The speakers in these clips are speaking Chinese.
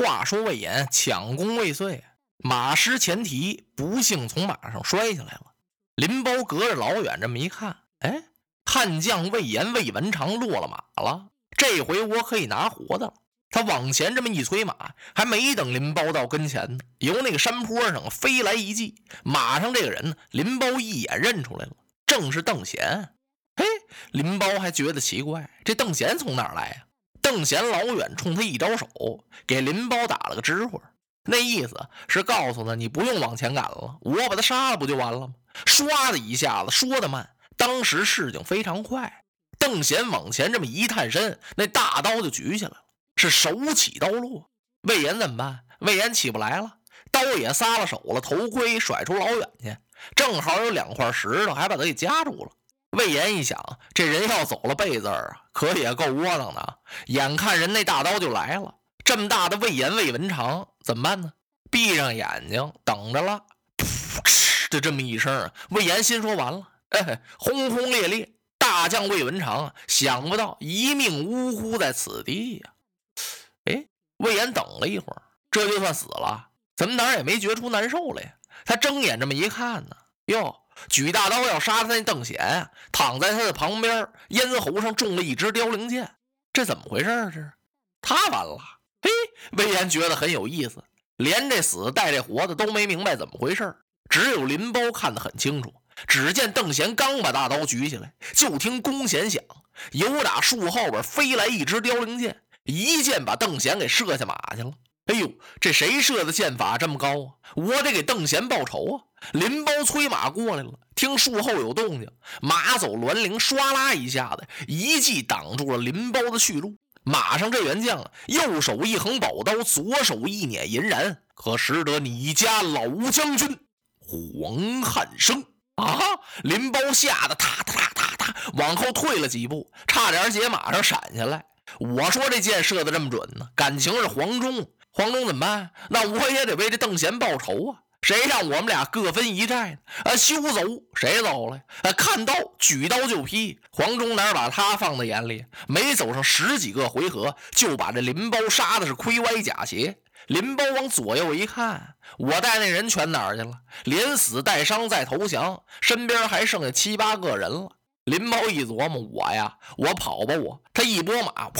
话说魏延抢功未遂，马失前蹄，不幸从马上摔下来了。林包隔着老远这么一看，哎。悍将魏延、魏文长落了马了，这回我可以拿活的了。他往前这么一催马，还没等林包到跟前呢，由那个山坡上飞来一骑，马上这个人呢，林包一眼认出来了，正是邓贤。嘿，林包还觉得奇怪，这邓贤从哪儿来呀？邓贤老远冲他一招手，给林包打了个支呼，那意思是告诉他你不用往前赶了，我把他杀了不就完了吗？唰的一下子，说的慢。当时事情非常快，邓贤往前这么一探身，那大刀就举起来了，是手起刀落。魏延怎么办？魏延起不来了，刀也撒了手了，头盔甩出老远去，正好有两块石头，还把他给夹住了。魏延一想，这人要走了背字儿啊，可也够窝囊的。眼看人那大刀就来了，这么大的魏延魏文长怎么办呢？闭上眼睛等着了。噗的这么一声，魏延心说完了。哎，轰轰烈烈，大将魏文长，想不到一命呜呼在此地呀！哎，魏延等了一会儿，这就算死了，怎么哪儿也没觉出难受来呀？他睁眼这么一看呢，哟，举大刀要杀他那邓贤，躺在他的旁边，咽喉上中了一支凋零箭，这怎么回事啊？这是他完了！嘿，魏延觉得很有意思，连这死带这活的都没明白怎么回事，只有林包看得很清楚。只见邓贤刚把大刀举起来，就听弓弦响，由打树后边飞来一支凋零箭，一箭把邓贤给射下马去了。哎呦，这谁射的箭法这么高啊？我得给邓贤报仇啊！林包催马过来了，听树后有动静，马走銮铃，唰啦一下子，一记挡住了林包的去路。马上这员将啊，右手一横宝刀，左手一捻银髯，可识得你家老将军黄汉升。啊！林包吓得踏踏踏踏踏往后退了几步，差点儿解马上闪下来。我说这箭射的这么准呢，感情是黄忠。黄忠怎么办？那我也得为这邓贤报仇啊！谁让我们俩各分一寨呢？啊，休走！谁走了？啊，看刀，举刀就劈。黄忠哪把他放在眼里？没走上十几个回合，就把这林包杀的是盔歪甲斜。林包往左右一看，我带那人全哪儿去了？连死带伤再投降，身边还剩下七八个人了。林包一琢磨，我呀，我跑吧，我。他一拨马，哇，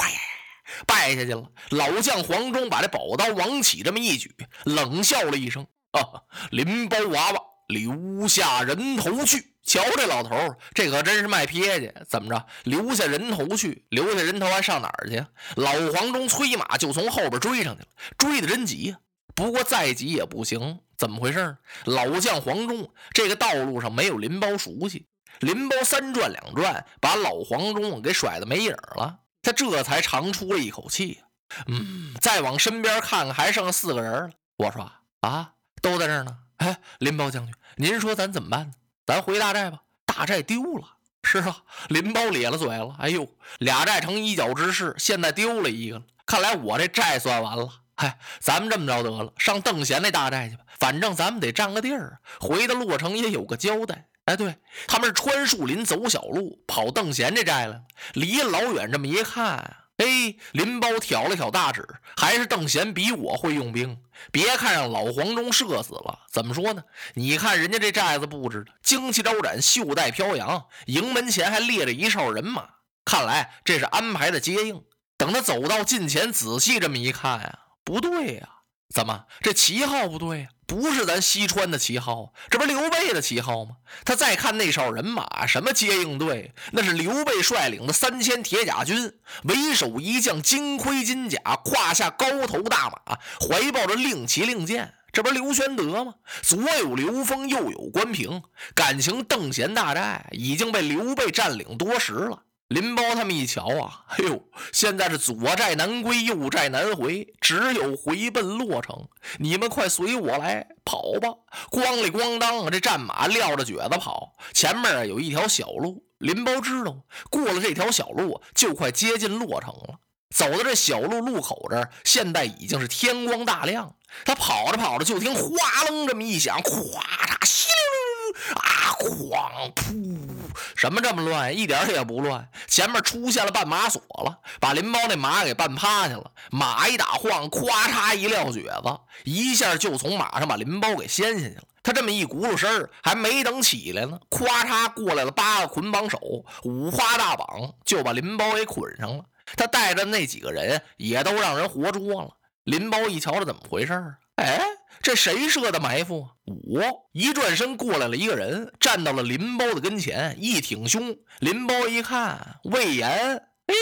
败下去了。老将黄忠把这宝刀往起这么一举，冷笑了一声：“啊，林包娃娃，留下人头去。”瞧这老头，这可真是卖撇去！怎么着，留下人头去？留下人头还上哪儿去？老黄忠催马就从后边追上去了，追的真急呀！不过再急也不行，怎么回事？老将黄忠这个道路上没有林包熟悉，林包三转两转，把老黄忠给甩的没影了。他这才长出了一口气嗯，再往身边看看，还剩四个人了。我说啊，都在这儿呢。哎，林包将军，您说咱怎么办呢？咱回大寨吧，大寨丢了。是啊，林包咧了嘴了。哎呦，俩寨成一角之势，现在丢了一个了。看来我这寨算完了。嗨，咱们这么着得了，上邓贤那大寨去吧。反正咱们得占个地儿，回到洛城也有个交代。哎，对，他们是穿树林走小路，跑邓贤这寨了。离老远这么一看。哎，林包挑了挑大指，还是邓贤比我会用兵。别看让老黄忠射死了，怎么说呢？你看人家这寨子布置的旌旗招展，袖带飘扬，营门前还列着一哨人马，看来这是安排的接应。等他走到近前，仔细这么一看呀，不对呀，怎么这旗号不对呀？不是咱西川的旗号，这不是刘备的旗号吗？他再看那哨人马，什么接应队？那是刘备率领的三千铁甲军，为首一将金盔金甲，胯下高头大马，怀抱着令旗令箭，这不是刘玄德吗？左有刘封，右有关平，感情邓贤大寨已经被刘备占领多时了。林包他们一瞧啊，哎呦，现在是左寨难归，右寨难回，只有回奔洛城。你们快随我来，跑吧！咣里咣当，这战马撂着蹶子跑，前面啊有一条小路。林包知道，过了这条小路，就快接近洛城了。走到这小路路口这儿，现在已经是天光大亮。他跑着跑着，就听哗楞这么一响，咵嚓，咻啊，哐噗，什么这么乱？一点也不乱。前面出现了绊马索了，把林包那马给绊趴下了。马一打晃，咵嚓一撂蹶子，一下就从马上把林包给掀下去了。他这么一轱辘身儿，还没等起来呢，咵嚓过来了八个捆绑手，五花大绑就把林包给捆上了。他带着那几个人也都让人活捉了。林包一瞧，这怎么回事儿？哎，这谁设的埋伏啊？我一转身过来了一个人，站到了林包的跟前，一挺胸。林包一看，魏延，哎，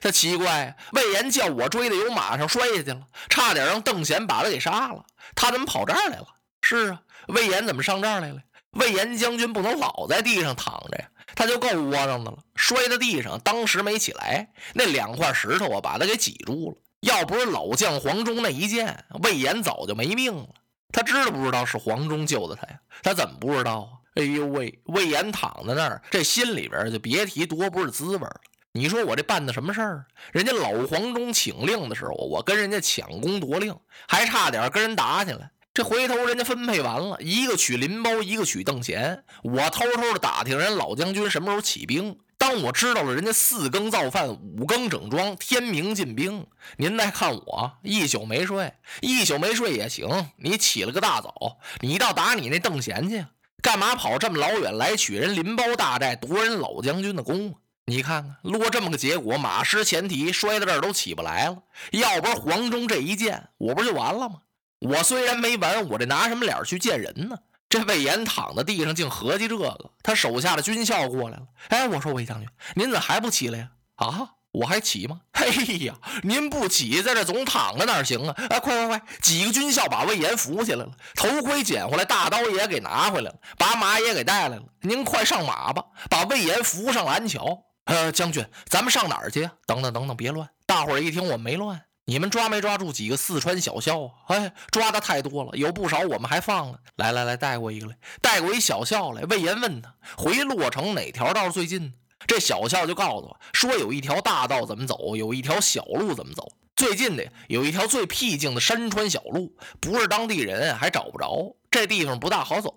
他奇怪，魏延叫我追的，由马上摔下去了，差点让邓贤把他给杀了。他怎么跑这儿来了？是啊，魏延怎么上这儿来了？魏延将军不能老在地上躺着呀。他就够窝囊的了，摔在地上，当时没起来，那两块石头啊，把他给挤住了。要不是老将黄忠那一剑，魏延早就没命了。他知道不知道是黄忠救的他呀？他怎么不知道啊？哎呦喂，魏延躺在那儿，这心里边就别提多不是滋味了。你说我这办的什么事儿？人家老黄忠请令的时候，我跟人家抢功夺令，还差点跟人打起来。这回头人家分配完了，一个取林包，一个取邓贤。我偷偷的打听人老将军什么时候起兵。当我知道了人家四更造饭，五更整装，天明进兵。您再看我一宿没睡，一宿没睡也行。你起了个大早，你倒打你那邓贤去，干嘛跑这么老远来取人林包大寨，夺人老将军的功？你看看落这么个结果，马失前蹄，摔到这儿都起不来了。要不是黄忠这一剑，我不就完了吗？我虽然没完，我这拿什么脸去见人呢？这魏延躺在地上，竟合计这个。他手下的军校过来了。哎，我说魏将军，您怎还不起来呀？啊，我还起吗？嘿呀，您不起，在这总躺着哪行啊？哎，快快快！几个军校把魏延扶起来了，头盔捡回来，大刀也给拿回来了，把马也给带来了。您快上马吧，把魏延扶上蓝桥。呃，将军，咱们上哪儿去呀？等等等等，别乱！大伙儿一听，我没乱。你们抓没抓住几个四川小校啊？哎，抓的太多了，有不少我们还放了。来来来，带过一个来，带过一小校来。魏延问他回洛城哪条道最近？这小校就告诉我说，有一条大道怎么走，有一条小路怎么走。最近的有一条最僻静的山川小路，不是当地人还找不着。这地方不大好走。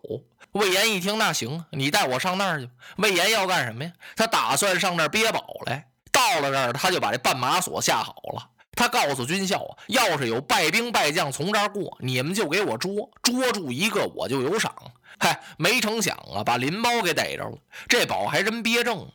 魏延一听，那行，你带我上那儿去。魏延要干什么呀？他打算上那儿憋宝来。到了那儿，他就把这绊马索下好了。他告诉军校啊，要是有败兵败将从这儿过，你们就给我捉，捉住一个我就有赏。嗨，没成想啊，把林包给逮着了，这宝还真憋正了。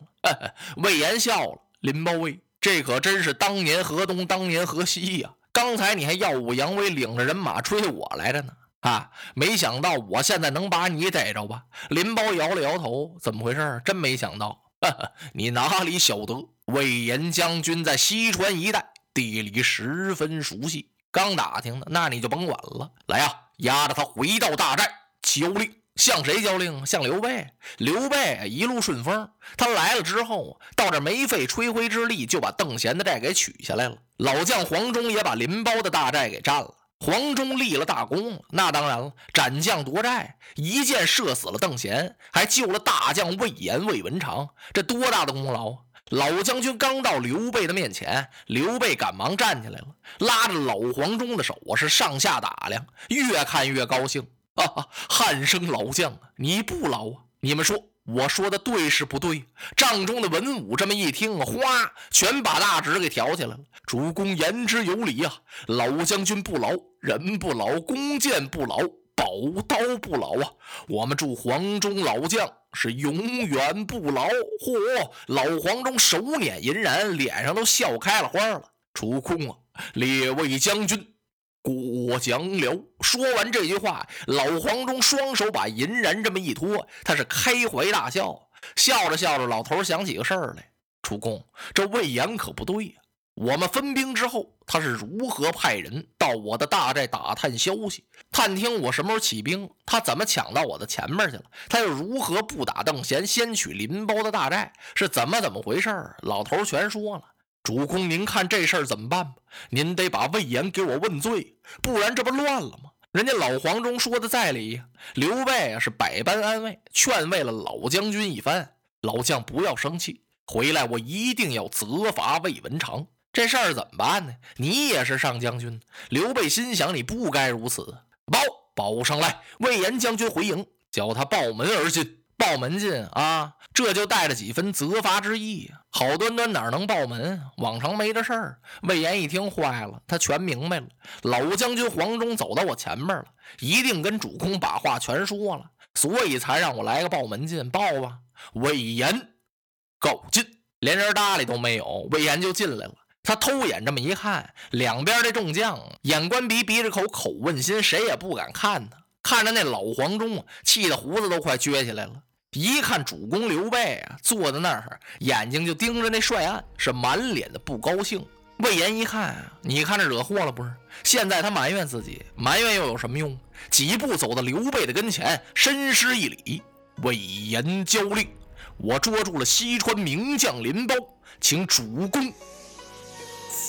魏延笑了，林包威，这可真是当年河东，当年河西呀！刚才你还耀武扬威，领着人马追我来着呢，啊，没想到我现在能把你逮着吧？林包摇了摇头，怎么回事？真没想到，你哪里晓得？魏延将军在西川一带。地理十分熟悉，刚打听的，那你就甭管了。来呀，押着他回到大寨交令。向谁交令？向刘备。刘备一路顺风，他来了之后，到这没费吹灰之力就把邓贤的寨给取下来了。老将黄忠也把林包的大寨给占了。黄忠立了大功，那当然了，斩将夺寨，一箭射死了邓贤，还救了大将魏延、魏文长，这多大的功劳啊！老将军刚到刘备的面前，刘备赶忙站起来了，拉着老黄忠的手我，是上下打量，越看越高兴啊！汉升老将，你不老啊？你们说我说的对是不对？帐中的文武这么一听，哗，全把大纸给挑起来了。主公言之有理啊，老将军不老，人不老，弓箭不老。宝刀不老啊！我们祝黄忠老将是永远不老。嚯！老黄忠手捻银髯，脸上都笑开了花了。主公啊，列位将军，过奖了。说完这句话，老黄忠双手把银髯这么一托，他是开怀大笑。笑着笑着，老头想起个事儿来：主公，这魏延可不对呀。我们分兵之后，他是如何派人到我的大寨打探消息，探听我什么时候起兵，他怎么抢到我的前面去了，他又如何不打邓贤，先取林包的大寨，是怎么怎么回事老头全说了。主公，您看这事儿怎么办吧？您得把魏延给我问罪，不然这不乱了吗？人家老黄忠说的在理呀。刘备啊是百般安慰，劝慰了老将军一番。老将不要生气，回来我一定要责罚魏文长。这事儿怎么办呢？你也是上将军。刘备心想：你不该如此。报报上来，魏延将军回营，叫他报门而进。报门进啊，这就带着几分责罚之意。好端端哪能报门？往常没这事儿。魏延一听坏了，他全明白了。老将军黄忠走到我前面了，一定跟主公把话全说了，所以才让我来个报门进。报吧，魏延够进，连人搭理都没有，魏延就进来了。他偷眼这么一看，两边的众将眼观鼻，鼻着口，口问心，谁也不敢看他。看着那老黄忠啊，气得胡子都快撅起来了。一看主公刘备啊，坐在那儿，眼睛就盯着那帅案，是满脸的不高兴。魏延一看啊，你看这惹祸了不是？现在他埋怨自己，埋怨又有什么用？几步走到刘备的跟前，深施一礼：“魏延交令，我捉住了西川名将林包，请主公。”